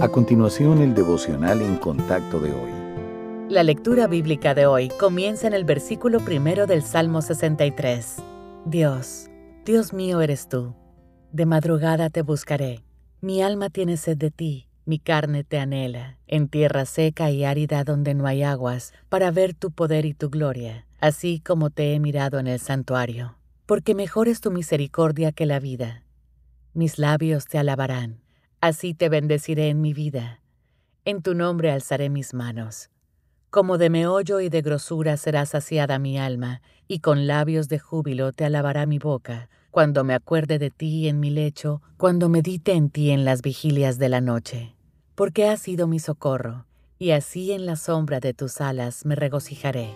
A continuación, el devocional en contacto de hoy. La lectura bíblica de hoy comienza en el versículo primero del Salmo 63. Dios, Dios mío eres tú. De madrugada te buscaré. Mi alma tiene sed de ti, mi carne te anhela, en tierra seca y árida donde no hay aguas, para ver tu poder y tu gloria, así como te he mirado en el santuario. Porque mejor es tu misericordia que la vida. Mis labios te alabarán, así te bendeciré en mi vida. En tu nombre alzaré mis manos. Como de meollo y de grosura será saciada mi alma, y con labios de júbilo te alabará mi boca, cuando me acuerde de ti en mi lecho, cuando medite en ti en las vigilias de la noche. Porque has sido mi socorro, y así en la sombra de tus alas me regocijaré.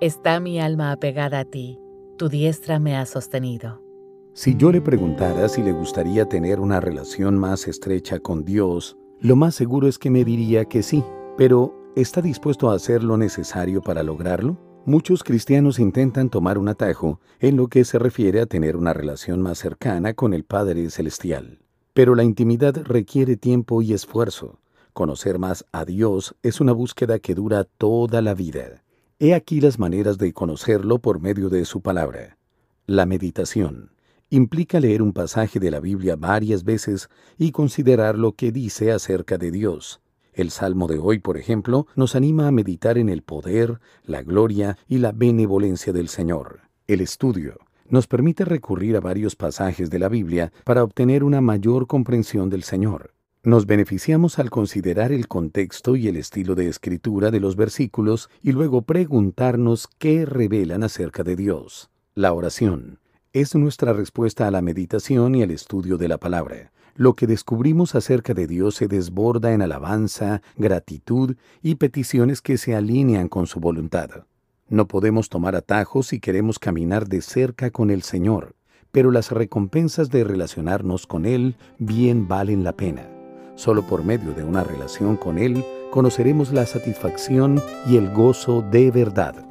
Está mi alma apegada a ti, tu diestra me ha sostenido. Si yo le preguntara si le gustaría tener una relación más estrecha con Dios, lo más seguro es que me diría que sí, pero ¿Está dispuesto a hacer lo necesario para lograrlo? Muchos cristianos intentan tomar un atajo en lo que se refiere a tener una relación más cercana con el Padre Celestial. Pero la intimidad requiere tiempo y esfuerzo. Conocer más a Dios es una búsqueda que dura toda la vida. He aquí las maneras de conocerlo por medio de su palabra. La meditación implica leer un pasaje de la Biblia varias veces y considerar lo que dice acerca de Dios. El Salmo de hoy, por ejemplo, nos anima a meditar en el poder, la gloria y la benevolencia del Señor. El estudio nos permite recurrir a varios pasajes de la Biblia para obtener una mayor comprensión del Señor. Nos beneficiamos al considerar el contexto y el estilo de escritura de los versículos y luego preguntarnos qué revelan acerca de Dios. La oración es nuestra respuesta a la meditación y al estudio de la palabra lo que descubrimos acerca de Dios se desborda en alabanza, gratitud y peticiones que se alinean con su voluntad. No podemos tomar atajos si queremos caminar de cerca con el Señor, pero las recompensas de relacionarnos con Él bien valen la pena. Solo por medio de una relación con Él conoceremos la satisfacción y el gozo de verdad.